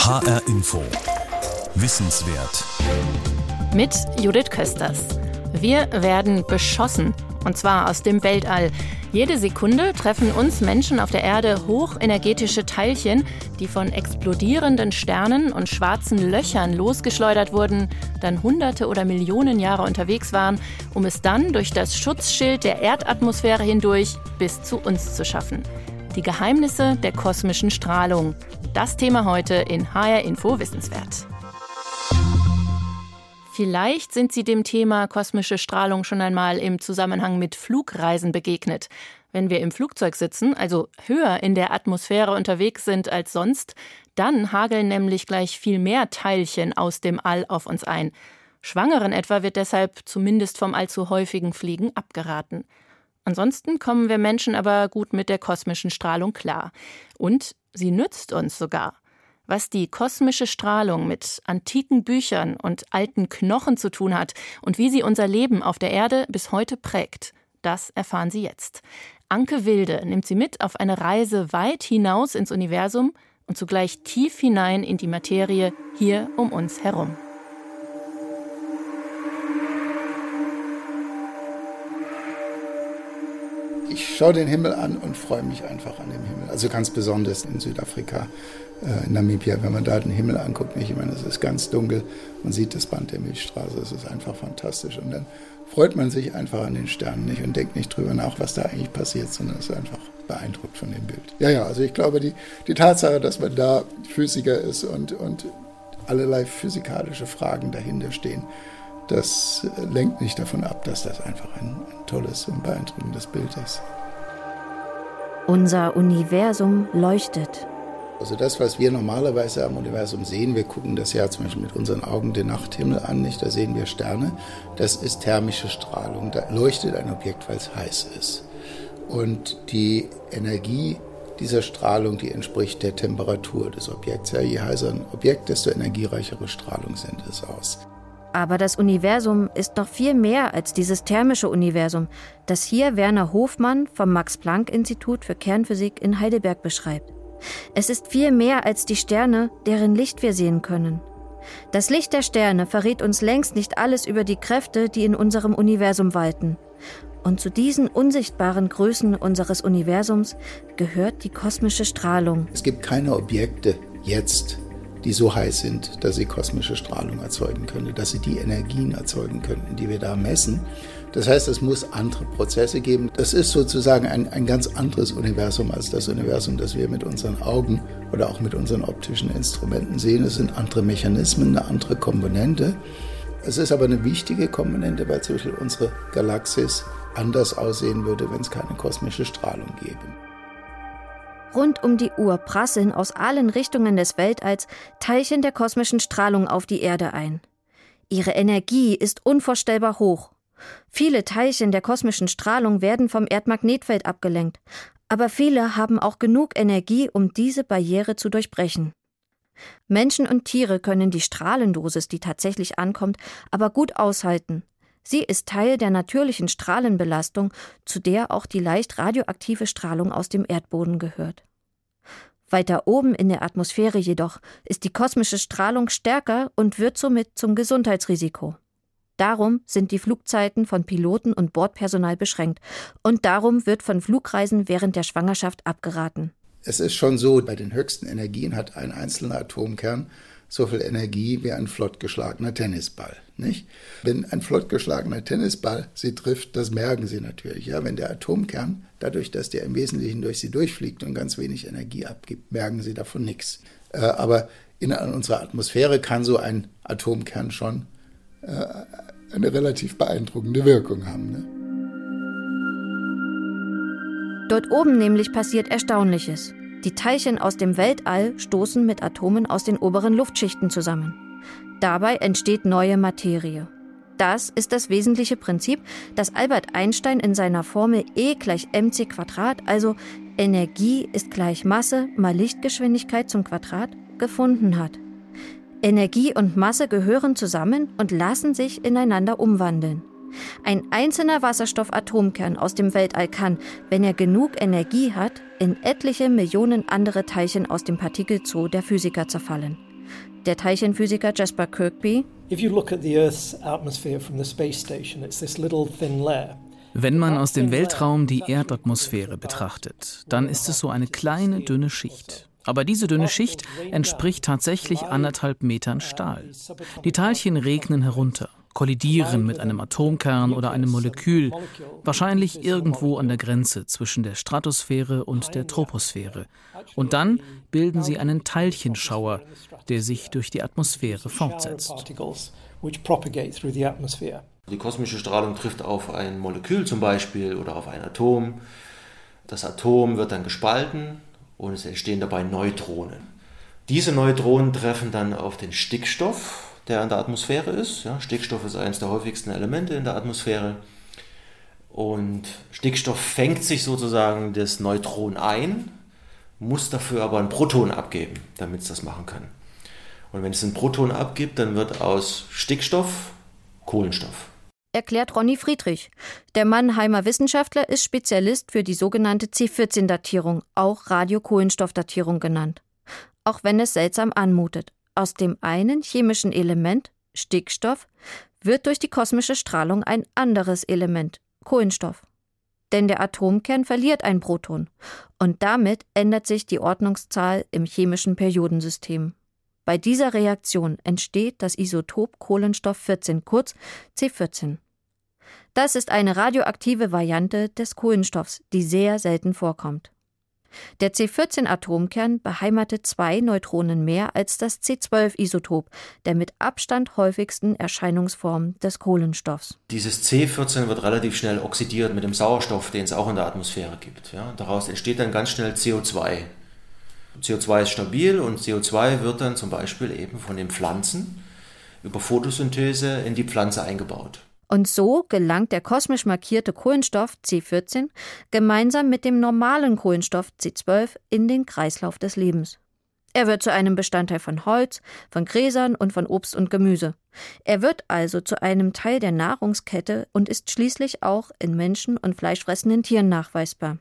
HR Info. Wissenswert. Mit Judith Kösters. Wir werden beschossen. Und zwar aus dem Weltall. Jede Sekunde treffen uns Menschen auf der Erde hochenergetische Teilchen, die von explodierenden Sternen und schwarzen Löchern losgeschleudert wurden, dann hunderte oder Millionen Jahre unterwegs waren, um es dann durch das Schutzschild der Erdatmosphäre hindurch bis zu uns zu schaffen. Die Geheimnisse der kosmischen Strahlung. Das Thema heute in HR Info Wissenswert. Vielleicht sind Sie dem Thema kosmische Strahlung schon einmal im Zusammenhang mit Flugreisen begegnet. Wenn wir im Flugzeug sitzen, also höher in der Atmosphäre unterwegs sind als sonst, dann hageln nämlich gleich viel mehr Teilchen aus dem All auf uns ein. Schwangeren etwa wird deshalb zumindest vom allzu häufigen Fliegen abgeraten. Ansonsten kommen wir Menschen aber gut mit der kosmischen Strahlung klar. Und sie nützt uns sogar. Was die kosmische Strahlung mit antiken Büchern und alten Knochen zu tun hat und wie sie unser Leben auf der Erde bis heute prägt, das erfahren Sie jetzt. Anke Wilde nimmt Sie mit auf eine Reise weit hinaus ins Universum und zugleich tief hinein in die Materie hier um uns herum. Ich schaue den Himmel an und freue mich einfach an dem Himmel. Also ganz besonders in Südafrika, äh, in Namibia, wenn man da den Himmel anguckt. Ich meine, es ist ganz dunkel, man sieht das Band der Milchstraße, es ist einfach fantastisch. Und dann freut man sich einfach an den Sternen nicht und denkt nicht drüber nach, was da eigentlich passiert, sondern ist einfach beeindruckt von dem Bild. Ja, ja, also ich glaube, die, die Tatsache, dass man da Physiker ist und, und allerlei physikalische Fragen dahinter stehen, das lenkt nicht davon ab, dass das einfach ein, ein tolles und beeindruckendes Bild ist. Unser Universum leuchtet. Also das, was wir normalerweise am Universum sehen, wir gucken das ja zum Beispiel mit unseren Augen den Nachthimmel an, nicht? Da sehen wir Sterne. Das ist thermische Strahlung. Da leuchtet ein Objekt, weil es heiß ist. Und die Energie dieser Strahlung, die entspricht der Temperatur des Objekts. Ja, je heißer ein Objekt, desto energiereichere Strahlung sendet es aus. Aber das Universum ist noch viel mehr als dieses thermische Universum, das hier Werner Hofmann vom Max-Planck-Institut für Kernphysik in Heidelberg beschreibt. Es ist viel mehr als die Sterne, deren Licht wir sehen können. Das Licht der Sterne verrät uns längst nicht alles über die Kräfte, die in unserem Universum walten. Und zu diesen unsichtbaren Größen unseres Universums gehört die kosmische Strahlung. Es gibt keine Objekte jetzt, die so heiß sind, dass sie kosmische Strahlung erzeugen können, dass sie die Energien erzeugen könnten, die wir da messen. Das heißt, es muss andere Prozesse geben. Das ist sozusagen ein, ein ganz anderes Universum als das Universum, das wir mit unseren Augen oder auch mit unseren optischen Instrumenten sehen. Es sind andere Mechanismen, eine andere Komponente. Es ist aber eine wichtige Komponente, weil zum Beispiel unsere Galaxis anders aussehen würde, wenn es keine kosmische Strahlung gäbe. Rund um die Uhr prasseln aus allen Richtungen des Weltalls Teilchen der kosmischen Strahlung auf die Erde ein. Ihre Energie ist unvorstellbar hoch. Viele Teilchen der kosmischen Strahlung werden vom Erdmagnetfeld abgelenkt, aber viele haben auch genug Energie, um diese Barriere zu durchbrechen. Menschen und Tiere können die Strahlendosis, die tatsächlich ankommt, aber gut aushalten. Sie ist Teil der natürlichen Strahlenbelastung, zu der auch die leicht radioaktive Strahlung aus dem Erdboden gehört. Weiter oben in der Atmosphäre jedoch ist die kosmische Strahlung stärker und wird somit zum Gesundheitsrisiko. Darum sind die Flugzeiten von Piloten und Bordpersonal beschränkt und darum wird von Flugreisen während der Schwangerschaft abgeraten. Es ist schon so, bei den höchsten Energien hat ein einzelner Atomkern so viel Energie wie ein flott geschlagener Tennisball. Nicht? Wenn ein flott geschlagener Tennisball sie trifft, das merken sie natürlich. Ja? Wenn der Atomkern, dadurch, dass der im Wesentlichen durch sie durchfliegt und ganz wenig Energie abgibt, merken sie davon nichts. Äh, aber in unserer Atmosphäre kann so ein Atomkern schon äh, eine relativ beeindruckende Wirkung haben. Ne? Dort oben nämlich passiert Erstaunliches. Die Teilchen aus dem Weltall stoßen mit Atomen aus den oberen Luftschichten zusammen. Dabei entsteht neue Materie. Das ist das wesentliche Prinzip, das Albert Einstein in seiner Formel E gleich mc Quadrat, also Energie ist gleich Masse mal Lichtgeschwindigkeit zum Quadrat, gefunden hat. Energie und Masse gehören zusammen und lassen sich ineinander umwandeln. Ein einzelner Wasserstoffatomkern aus dem Weltall kann, wenn er genug Energie hat, in etliche Millionen andere Teilchen aus dem Partikelzoo der Physiker zerfallen. Der Teilchenphysiker Jasper Kirkby. Wenn man aus dem Weltraum die Erdatmosphäre betrachtet, dann ist es so eine kleine, dünne Schicht. Aber diese dünne Schicht entspricht tatsächlich anderthalb Metern Stahl. Die Teilchen regnen herunter kollidieren mit einem Atomkern oder einem Molekül, wahrscheinlich irgendwo an der Grenze zwischen der Stratosphäre und der Troposphäre. Und dann bilden sie einen Teilchenschauer, der sich durch die Atmosphäre fortsetzt. Die kosmische Strahlung trifft auf ein Molekül zum Beispiel oder auf ein Atom. Das Atom wird dann gespalten und es entstehen dabei Neutronen. Diese Neutronen treffen dann auf den Stickstoff, der in der Atmosphäre ist. Ja, Stickstoff ist eines der häufigsten Elemente in der Atmosphäre. Und Stickstoff fängt sich sozusagen das Neutron ein, muss dafür aber ein Proton abgeben, damit es das machen kann. Und wenn es ein Proton abgibt, dann wird aus Stickstoff Kohlenstoff. Erklärt Ronny Friedrich. Der Mannheimer Wissenschaftler ist Spezialist für die sogenannte C14-Datierung, auch Radiokohlenstoffdatierung genannt. Auch wenn es seltsam anmutet. Aus dem einen chemischen Element, Stickstoff, wird durch die kosmische Strahlung ein anderes Element, Kohlenstoff. Denn der Atomkern verliert ein Proton und damit ändert sich die Ordnungszahl im chemischen Periodensystem. Bei dieser Reaktion entsteht das Isotop Kohlenstoff 14, kurz C14. Das ist eine radioaktive Variante des Kohlenstoffs, die sehr selten vorkommt. Der C14-Atomkern beheimatet zwei Neutronen mehr als das C12-Isotop, der mit Abstand häufigsten Erscheinungsform des Kohlenstoffs. Dieses C14 wird relativ schnell oxidiert mit dem Sauerstoff, den es auch in der Atmosphäre gibt. Ja, daraus entsteht dann ganz schnell CO2. CO2 ist stabil und CO2 wird dann zum Beispiel eben von den Pflanzen über Photosynthese in die Pflanze eingebaut. Und so gelangt der kosmisch markierte Kohlenstoff C14 gemeinsam mit dem normalen Kohlenstoff C12 in den Kreislauf des Lebens. Er wird zu einem Bestandteil von Holz, von Gräsern und von Obst und Gemüse. Er wird also zu einem Teil der Nahrungskette und ist schließlich auch in Menschen und fleischfressenden Tieren nachweisbar.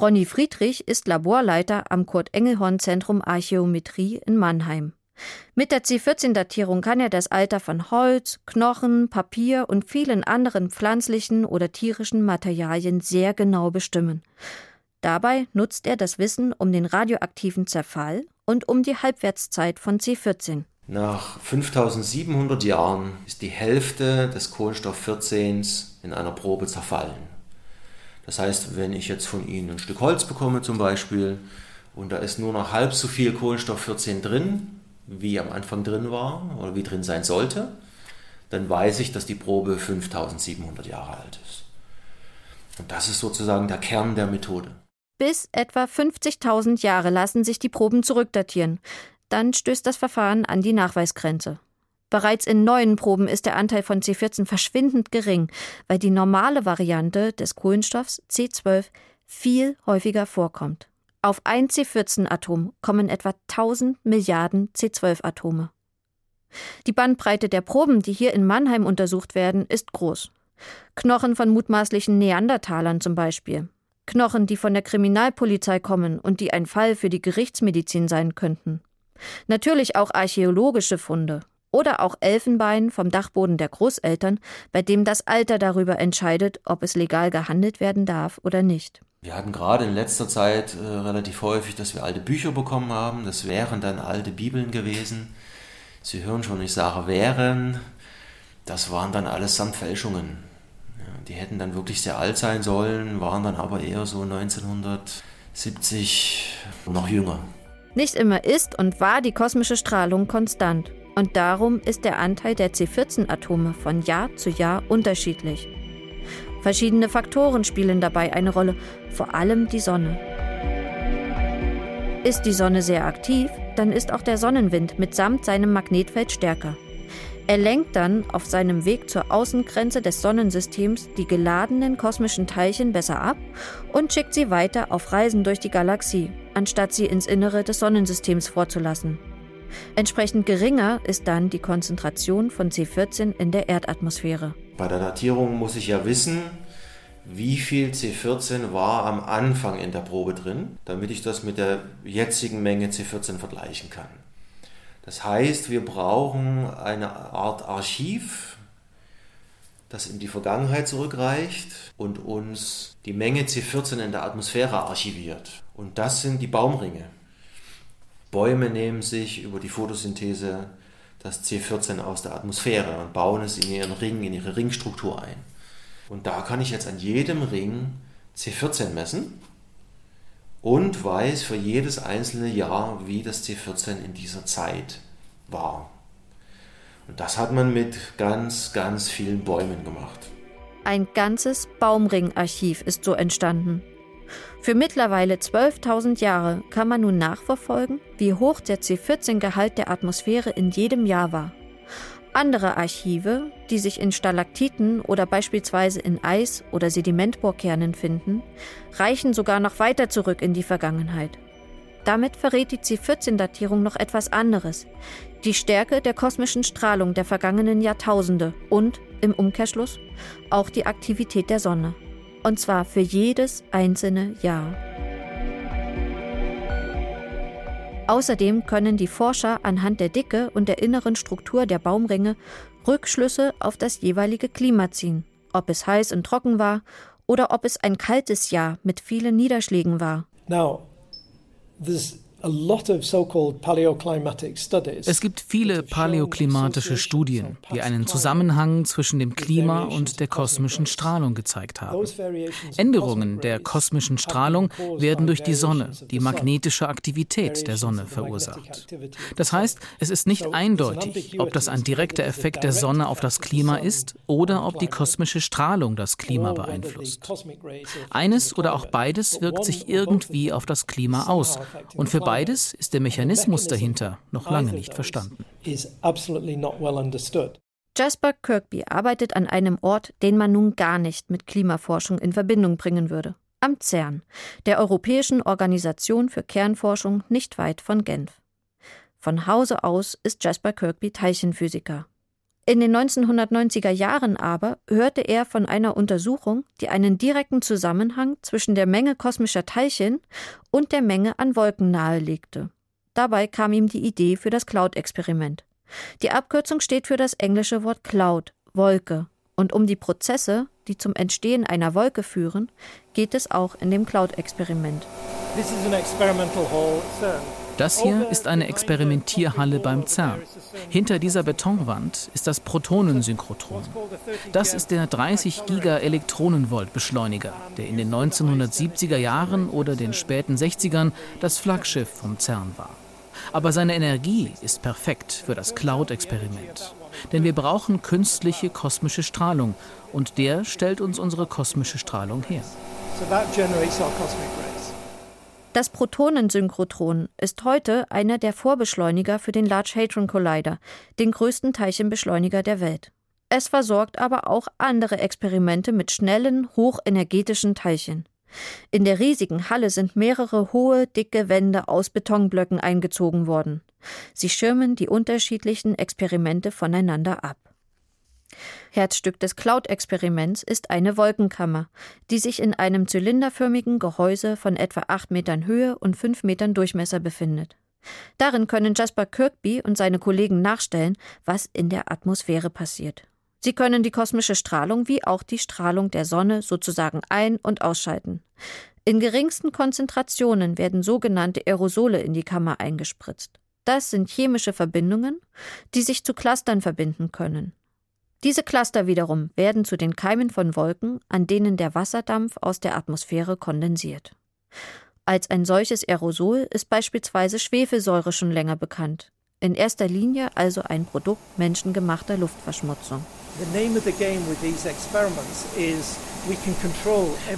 Ronny Friedrich ist Laborleiter am Kurt Engelhorn Zentrum Archäometrie in Mannheim. Mit der C14-Datierung kann er das Alter von Holz, Knochen, Papier und vielen anderen pflanzlichen oder tierischen Materialien sehr genau bestimmen. Dabei nutzt er das Wissen um den radioaktiven Zerfall und um die Halbwertszeit von C14. Nach 5700 Jahren ist die Hälfte des Kohlenstoff 14 in einer Probe zerfallen. Das heißt, wenn ich jetzt von Ihnen ein Stück Holz bekomme zum Beispiel und da ist nur noch halb so viel Kohlenstoff 14 drin, wie am Anfang drin war oder wie drin sein sollte, dann weiß ich, dass die Probe 5700 Jahre alt ist. Und das ist sozusagen der Kern der Methode. Bis etwa 50.000 Jahre lassen sich die Proben zurückdatieren. Dann stößt das Verfahren an die Nachweisgrenze. Bereits in neuen Proben ist der Anteil von C14 verschwindend gering, weil die normale Variante des Kohlenstoffs C12 viel häufiger vorkommt. Auf ein C14-Atom kommen etwa 1000 Milliarden C12-Atome. Die Bandbreite der Proben, die hier in Mannheim untersucht werden, ist groß. Knochen von mutmaßlichen Neandertalern zum Beispiel. Knochen, die von der Kriminalpolizei kommen und die ein Fall für die Gerichtsmedizin sein könnten. Natürlich auch archäologische Funde oder auch Elfenbein vom Dachboden der Großeltern, bei dem das Alter darüber entscheidet, ob es legal gehandelt werden darf oder nicht. Wir hatten gerade in letzter Zeit äh, relativ häufig, dass wir alte Bücher bekommen haben. Das wären dann alte Bibeln gewesen. Sie hören schon, ich sage wären. Das waren dann allesamt Fälschungen. Ja, die hätten dann wirklich sehr alt sein sollen, waren dann aber eher so 1970 noch jünger. Nicht immer ist und war die kosmische Strahlung konstant. Und darum ist der Anteil der C14-Atome von Jahr zu Jahr unterschiedlich. Verschiedene Faktoren spielen dabei eine Rolle, vor allem die Sonne. Ist die Sonne sehr aktiv, dann ist auch der Sonnenwind mitsamt seinem Magnetfeld stärker. Er lenkt dann auf seinem Weg zur Außengrenze des Sonnensystems die geladenen kosmischen Teilchen besser ab und schickt sie weiter auf Reisen durch die Galaxie, anstatt sie ins Innere des Sonnensystems vorzulassen. Entsprechend geringer ist dann die Konzentration von C14 in der Erdatmosphäre. Bei der Datierung muss ich ja wissen, wie viel C14 war am Anfang in der Probe drin, damit ich das mit der jetzigen Menge C14 vergleichen kann. Das heißt, wir brauchen eine Art Archiv, das in die Vergangenheit zurückreicht und uns die Menge C14 in der Atmosphäre archiviert. Und das sind die Baumringe. Bäume nehmen sich über die Photosynthese das C14 aus der Atmosphäre und bauen es in ihren Ring, in ihre Ringstruktur ein. Und da kann ich jetzt an jedem Ring C14 messen und weiß für jedes einzelne Jahr, wie das C14 in dieser Zeit war. Und das hat man mit ganz, ganz vielen Bäumen gemacht. Ein ganzes Baumringarchiv ist so entstanden. Für mittlerweile 12.000 Jahre kann man nun nachverfolgen, wie hoch der C14-Gehalt der Atmosphäre in jedem Jahr war. Andere Archive, die sich in Stalaktiten oder beispielsweise in Eis- oder Sedimentbohrkernen finden, reichen sogar noch weiter zurück in die Vergangenheit. Damit verrät die C14-Datierung noch etwas anderes. Die Stärke der kosmischen Strahlung der vergangenen Jahrtausende und, im Umkehrschluss, auch die Aktivität der Sonne. Und zwar für jedes einzelne Jahr. Außerdem können die Forscher anhand der Dicke und der inneren Struktur der Baumringe Rückschlüsse auf das jeweilige Klima ziehen, ob es heiß und trocken war oder ob es ein kaltes Jahr mit vielen Niederschlägen war. Now, there's es gibt viele paläoklimatische Studien, die einen Zusammenhang zwischen dem Klima und der kosmischen Strahlung gezeigt haben. Änderungen der kosmischen Strahlung werden durch die Sonne, die magnetische Aktivität der Sonne verursacht. Das heißt, es ist nicht eindeutig, ob das ein direkter Effekt der Sonne auf das Klima ist oder ob die kosmische Strahlung das Klima beeinflusst. Eines oder auch beides wirkt sich irgendwie auf das Klima aus und für beides ist der Mechanismus dahinter noch lange nicht verstanden. Jasper Kirkby arbeitet an einem Ort, den man nun gar nicht mit Klimaforschung in Verbindung bringen würde. Am CERN, der Europäischen Organisation für Kernforschung nicht weit von Genf. Von Hause aus ist Jasper Kirkby Teilchenphysiker. In den 1990er Jahren aber hörte er von einer Untersuchung, die einen direkten Zusammenhang zwischen der Menge kosmischer Teilchen und der Menge an Wolken nahelegte. Dabei kam ihm die Idee für das Cloud-Experiment. Die Abkürzung steht für das englische Wort Cloud, Wolke. Und um die Prozesse, die zum Entstehen einer Wolke führen, geht es auch in dem Cloud-Experiment. This is an experimental hall. Das hier ist eine Experimentierhalle beim CERN. Hinter dieser Betonwand ist das Protonensynchrotron. Das ist der 30 Giga-Elektronenvolt Beschleuniger, der in den 1970er Jahren oder den späten 60ern das Flaggschiff vom CERN war. Aber seine Energie ist perfekt für das Cloud-Experiment. Denn wir brauchen künstliche kosmische Strahlung und der stellt uns unsere kosmische Strahlung her. So that generates our cosmic ray. Das Protonensynchrotron ist heute einer der Vorbeschleuniger für den Large Hadron Collider, den größten Teilchenbeschleuniger der Welt. Es versorgt aber auch andere Experimente mit schnellen, hochenergetischen Teilchen. In der riesigen Halle sind mehrere hohe, dicke Wände aus Betonblöcken eingezogen worden. Sie schirmen die unterschiedlichen Experimente voneinander ab. Herzstück des Cloud-Experiments ist eine Wolkenkammer, die sich in einem zylinderförmigen Gehäuse von etwa 8 Metern Höhe und 5 Metern Durchmesser befindet. Darin können Jasper Kirkby und seine Kollegen nachstellen, was in der Atmosphäre passiert. Sie können die kosmische Strahlung wie auch die Strahlung der Sonne sozusagen ein- und ausschalten. In geringsten Konzentrationen werden sogenannte Aerosole in die Kammer eingespritzt. Das sind chemische Verbindungen, die sich zu Clustern verbinden können. Diese Cluster wiederum werden zu den Keimen von Wolken, an denen der Wasserdampf aus der Atmosphäre kondensiert. Als ein solches Aerosol ist beispielsweise Schwefelsäure schon länger bekannt. In erster Linie also ein Produkt menschengemachter Luftverschmutzung.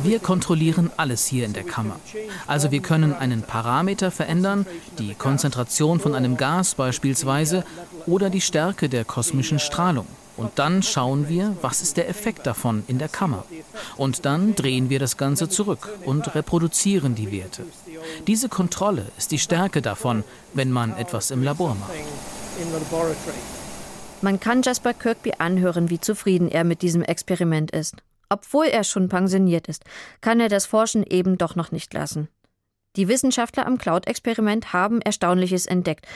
Wir kontrollieren alles hier in der Kammer. Also wir können einen Parameter verändern, die Konzentration von einem Gas beispielsweise oder die Stärke der kosmischen Strahlung. Und dann schauen wir, was ist der Effekt davon in der Kammer. Und dann drehen wir das Ganze zurück und reproduzieren die Werte. Diese Kontrolle ist die Stärke davon, wenn man etwas im Labor macht. Man kann Jasper Kirkby anhören, wie zufrieden er mit diesem Experiment ist. Obwohl er schon pensioniert ist, kann er das Forschen eben doch noch nicht lassen. Die Wissenschaftler am Cloud-Experiment haben Erstaunliches entdeckt,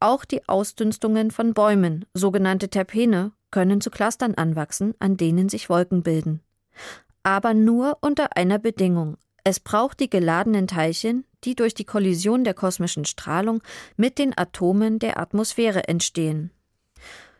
auch die Ausdünstungen von Bäumen, sogenannte Terpene, können zu Clustern anwachsen, an denen sich Wolken bilden. Aber nur unter einer Bedingung. Es braucht die geladenen Teilchen, die durch die Kollision der kosmischen Strahlung mit den Atomen der Atmosphäre entstehen.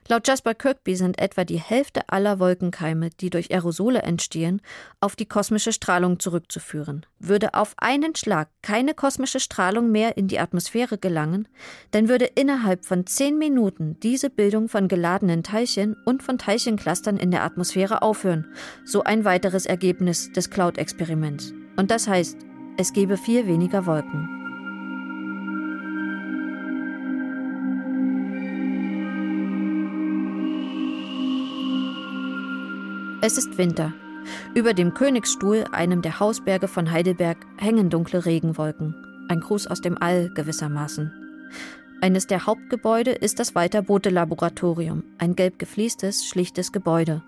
Laut Jasper Kirkby sind etwa die Hälfte aller Wolkenkeime, die durch Aerosole entstehen, auf die kosmische Strahlung zurückzuführen. Würde auf einen Schlag keine kosmische Strahlung mehr in die Atmosphäre gelangen, dann würde innerhalb von zehn Minuten diese Bildung von geladenen Teilchen und von Teilchenclustern in der Atmosphäre aufhören. So ein weiteres Ergebnis des Cloud-Experiments. Und das heißt, es gebe viel weniger Wolken. Es ist Winter. Über dem Königsstuhl, einem der Hausberge von Heidelberg, hängen dunkle Regenwolken. Ein Gruß aus dem All gewissermaßen. Eines der Hauptgebäude ist das Walter Bothe Laboratorium, ein gelb gefliestes, schlichtes Gebäude.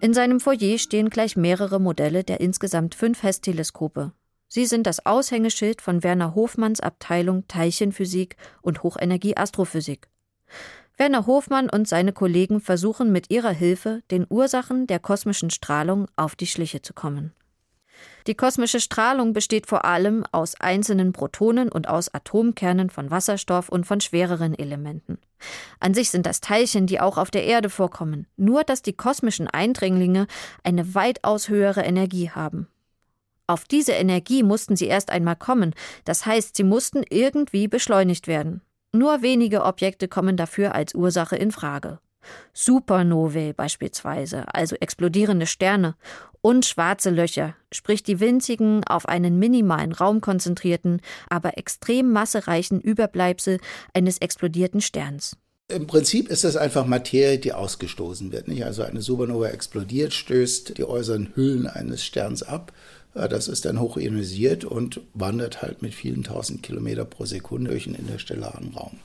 In seinem Foyer stehen gleich mehrere Modelle der insgesamt fünf Hess-Teleskope. Sie sind das Aushängeschild von Werner Hofmanns Abteilung Teilchenphysik und Hochenergie-Astrophysik. Werner Hofmann und seine Kollegen versuchen mit ihrer Hilfe, den Ursachen der kosmischen Strahlung auf die Schliche zu kommen. Die kosmische Strahlung besteht vor allem aus einzelnen Protonen und aus Atomkernen von Wasserstoff und von schwereren Elementen. An sich sind das Teilchen, die auch auf der Erde vorkommen, nur dass die kosmischen Eindringlinge eine weitaus höhere Energie haben. Auf diese Energie mussten sie erst einmal kommen, das heißt, sie mussten irgendwie beschleunigt werden. Nur wenige Objekte kommen dafür als Ursache in Frage. Supernovae beispielsweise, also explodierende Sterne, und schwarze Löcher, sprich die winzigen, auf einen minimalen Raum konzentrierten, aber extrem massereichen Überbleibsel eines explodierten Sterns. Im Prinzip ist das einfach Materie, die ausgestoßen wird. Nicht? Also eine Supernova explodiert, stößt die äußeren Hüllen eines Sterns ab das ist dann hochionisiert und wandert halt mit vielen tausend Kilometer pro Sekunde durch den interstellaren Raum.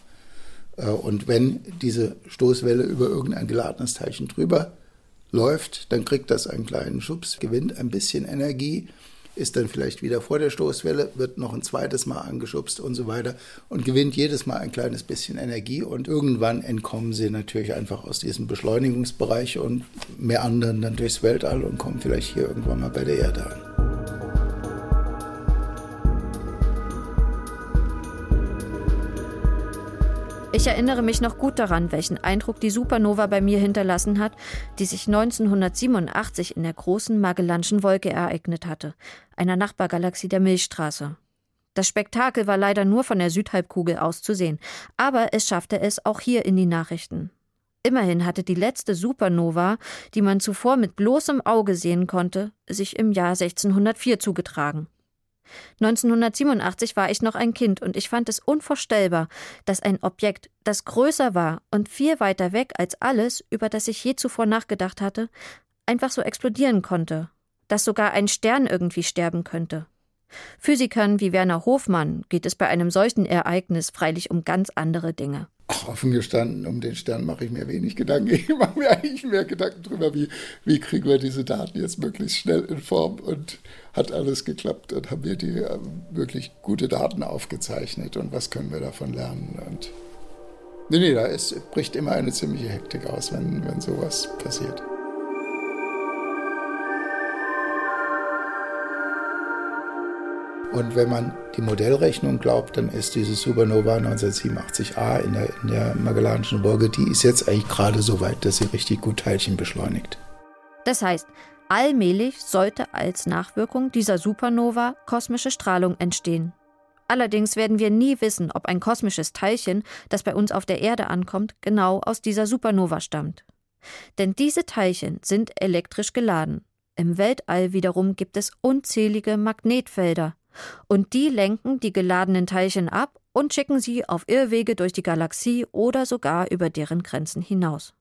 Äh, und wenn diese Stoßwelle über irgendein geladenes Teilchen drüber läuft, dann kriegt das einen kleinen Schubs, gewinnt ein bisschen Energie, ist dann vielleicht wieder vor der Stoßwelle, wird noch ein zweites Mal angeschubst und so weiter und gewinnt jedes Mal ein kleines bisschen Energie und irgendwann entkommen sie natürlich einfach aus diesem Beschleunigungsbereich und mehr anderen dann durchs Weltall und kommen vielleicht hier irgendwann mal bei der Erde an. Ich erinnere mich noch gut daran, welchen Eindruck die Supernova bei mir hinterlassen hat, die sich 1987 in der großen Magellanschen Wolke ereignet hatte, einer Nachbargalaxie der Milchstraße. Das Spektakel war leider nur von der Südhalbkugel aus zu sehen, aber es schaffte es auch hier in die Nachrichten. Immerhin hatte die letzte Supernova, die man zuvor mit bloßem Auge sehen konnte, sich im Jahr 1604 zugetragen. 1987 war ich noch ein Kind und ich fand es unvorstellbar, dass ein Objekt, das größer war und viel weiter weg als alles, über das ich je zuvor nachgedacht hatte, einfach so explodieren konnte, dass sogar ein Stern irgendwie sterben könnte. Physikern wie Werner Hofmann geht es bei einem solchen Ereignis freilich um ganz andere Dinge. Ach, offen gestanden, um den Stern mache ich mir wenig Gedanken. Ich mache mir eigentlich mehr Gedanken darüber, wie, wie kriegen wir diese Daten jetzt möglichst schnell in Form und hat alles geklappt und haben wir die äh, wirklich gute Daten aufgezeichnet und was können wir davon lernen. Und nee, nee, da ist, bricht immer eine ziemliche Hektik aus, wenn, wenn sowas passiert. Und wenn man die Modellrechnung glaubt, dann ist diese Supernova 1987a in der, in der Magellanischen Wolke, die ist jetzt eigentlich gerade so weit, dass sie richtig gut Teilchen beschleunigt. Das heißt, allmählich sollte als Nachwirkung dieser Supernova kosmische Strahlung entstehen. Allerdings werden wir nie wissen, ob ein kosmisches Teilchen, das bei uns auf der Erde ankommt, genau aus dieser Supernova stammt. Denn diese Teilchen sind elektrisch geladen. Im Weltall wiederum gibt es unzählige Magnetfelder, und die lenken die geladenen Teilchen ab und schicken sie auf Irrwege durch die Galaxie oder sogar über deren Grenzen hinaus.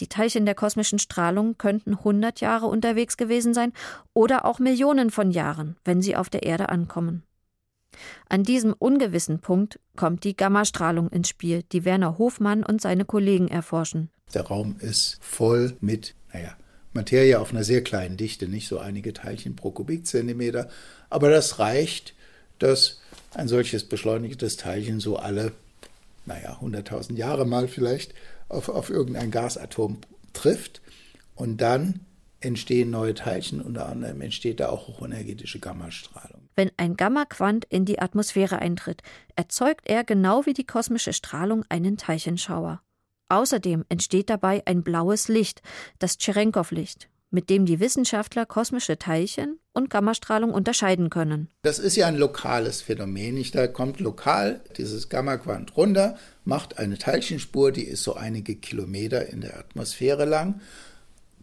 Die Teilchen der kosmischen Strahlung könnten 100 Jahre unterwegs gewesen sein oder auch Millionen von Jahren, wenn sie auf der Erde ankommen. An diesem ungewissen Punkt kommt die Gammastrahlung ins Spiel, die Werner Hofmann und seine Kollegen erforschen. Der Raum ist voll mit, naja, Materie auf einer sehr kleinen Dichte, nicht so einige Teilchen pro Kubikzentimeter. Aber das reicht, dass ein solches beschleunigtes Teilchen so alle naja, 100.000 Jahre mal vielleicht, auf, auf irgendein Gasatom trifft. Und dann entstehen neue Teilchen, unter anderem entsteht da auch hochenergetische Gammastrahlung. Wenn ein Gammaquant in die Atmosphäre eintritt, erzeugt er genau wie die kosmische Strahlung einen Teilchenschauer. Außerdem entsteht dabei ein blaues Licht, das Tscherenkow-Licht, mit dem die Wissenschaftler kosmische Teilchen und Gammastrahlung unterscheiden können. Das ist ja ein lokales Phänomen. Da kommt lokal dieses Gammaquant runter, macht eine Teilchenspur, die ist so einige Kilometer in der Atmosphäre lang,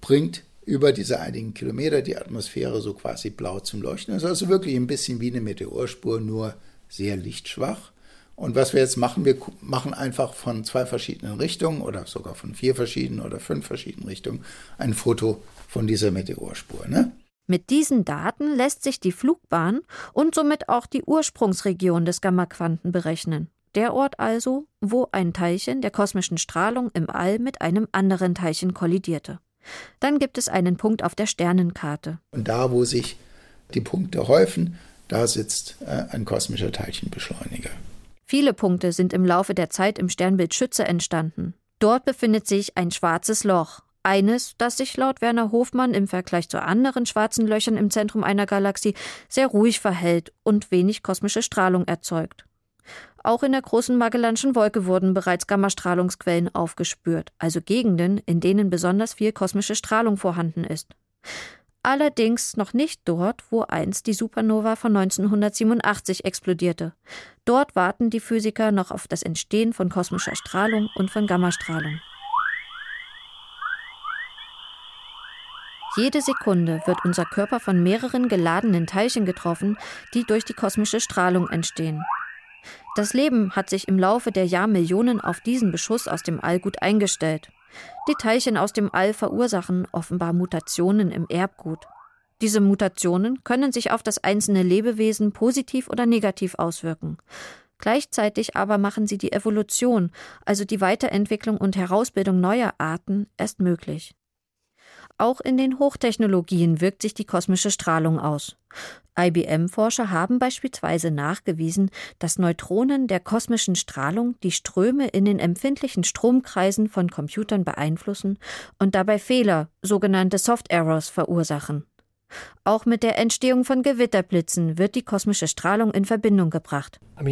bringt über diese einigen Kilometer die Atmosphäre so quasi blau zum Leuchten. Das ist also wirklich ein bisschen wie eine Meteorspur, nur sehr lichtschwach. Und was wir jetzt machen, wir machen einfach von zwei verschiedenen Richtungen oder sogar von vier verschiedenen oder fünf verschiedenen Richtungen ein Foto von dieser Meteorspur. Ne? Mit diesen Daten lässt sich die Flugbahn und somit auch die Ursprungsregion des Gammaquanten berechnen. Der Ort also, wo ein Teilchen der kosmischen Strahlung im All mit einem anderen Teilchen kollidierte. Dann gibt es einen Punkt auf der Sternenkarte. Und da, wo sich die Punkte häufen, da sitzt äh, ein kosmischer Teilchenbeschleuniger. Viele Punkte sind im Laufe der Zeit im Sternbild Schütze entstanden. Dort befindet sich ein schwarzes Loch. Eines, das sich laut Werner Hofmann im Vergleich zu anderen schwarzen Löchern im Zentrum einer Galaxie sehr ruhig verhält und wenig kosmische Strahlung erzeugt. Auch in der großen Magellanschen Wolke wurden bereits Gammastrahlungsquellen aufgespürt, also Gegenden, in denen besonders viel kosmische Strahlung vorhanden ist. Allerdings noch nicht dort, wo einst die Supernova von 1987 explodierte. Dort warten die Physiker noch auf das Entstehen von kosmischer Strahlung und von Gammastrahlung. Jede Sekunde wird unser Körper von mehreren geladenen Teilchen getroffen, die durch die kosmische Strahlung entstehen. Das Leben hat sich im Laufe der Jahrmillionen auf diesen Beschuss aus dem All gut eingestellt. Die Teilchen aus dem All verursachen offenbar Mutationen im Erbgut. Diese Mutationen können sich auf das einzelne Lebewesen positiv oder negativ auswirken. Gleichzeitig aber machen sie die Evolution, also die Weiterentwicklung und Herausbildung neuer Arten, erst möglich. Auch in den Hochtechnologien wirkt sich die kosmische Strahlung aus. IBM-Forscher haben beispielsweise nachgewiesen, dass Neutronen der kosmischen Strahlung die Ströme in den empfindlichen Stromkreisen von Computern beeinflussen und dabei Fehler, sogenannte Soft Errors, verursachen. Auch mit der Entstehung von Gewitterblitzen wird die kosmische Strahlung in Verbindung gebracht. Uh,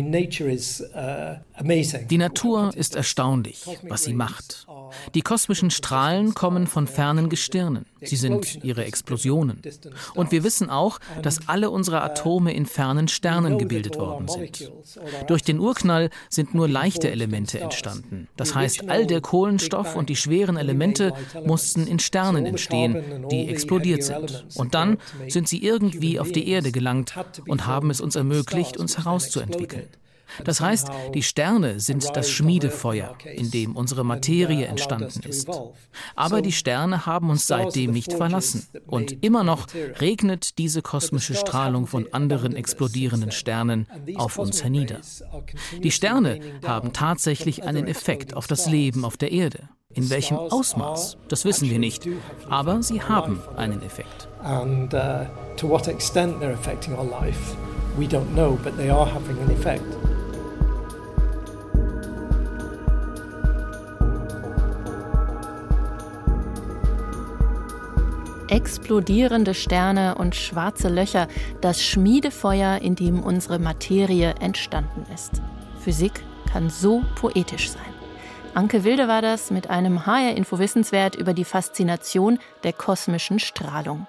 die Natur ist erstaunlich, was sie macht. Die kosmischen Strahlen kommen von fernen Gestirnen. Sie sind ihre Explosionen. Und wir wissen auch, dass alle unsere Atome in fernen Sternen gebildet worden sind. Durch den Urknall sind nur leichte Elemente entstanden. Das heißt, all der Kohlenstoff und die schweren Elemente mussten in Sternen entstehen, die explodiert sind. Und dann sind sie irgendwie auf die Erde gelangt und haben es uns ermöglicht, uns herauszuentwickeln. Das heißt, die Sterne sind das Schmiedefeuer, in dem unsere Materie entstanden ist. Aber die Sterne haben uns seitdem nicht verlassen. Und immer noch regnet diese kosmische Strahlung von anderen explodierenden Sternen auf uns hernieder. Die Sterne haben tatsächlich einen Effekt auf das Leben auf der Erde. In welchem Ausmaß, das wissen wir nicht, aber sie haben einen Effekt. And uh, to what extent they're affecting our life, we don't know, but they are having an effect. Explodierende Sterne und schwarze Löcher, das Schmiedefeuer, in dem unsere Materie entstanden ist. Physik kann so poetisch sein. Anke Wilde war das mit einem HR-Info-Wissenswert über die Faszination der kosmischen Strahlung.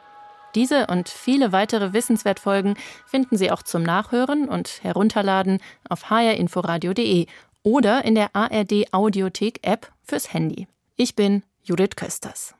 Diese und viele weitere Wissenswertfolgen finden Sie auch zum Nachhören und Herunterladen auf hrinforadio.de oder in der ARD Audiothek App fürs Handy. Ich bin Judith Kösters.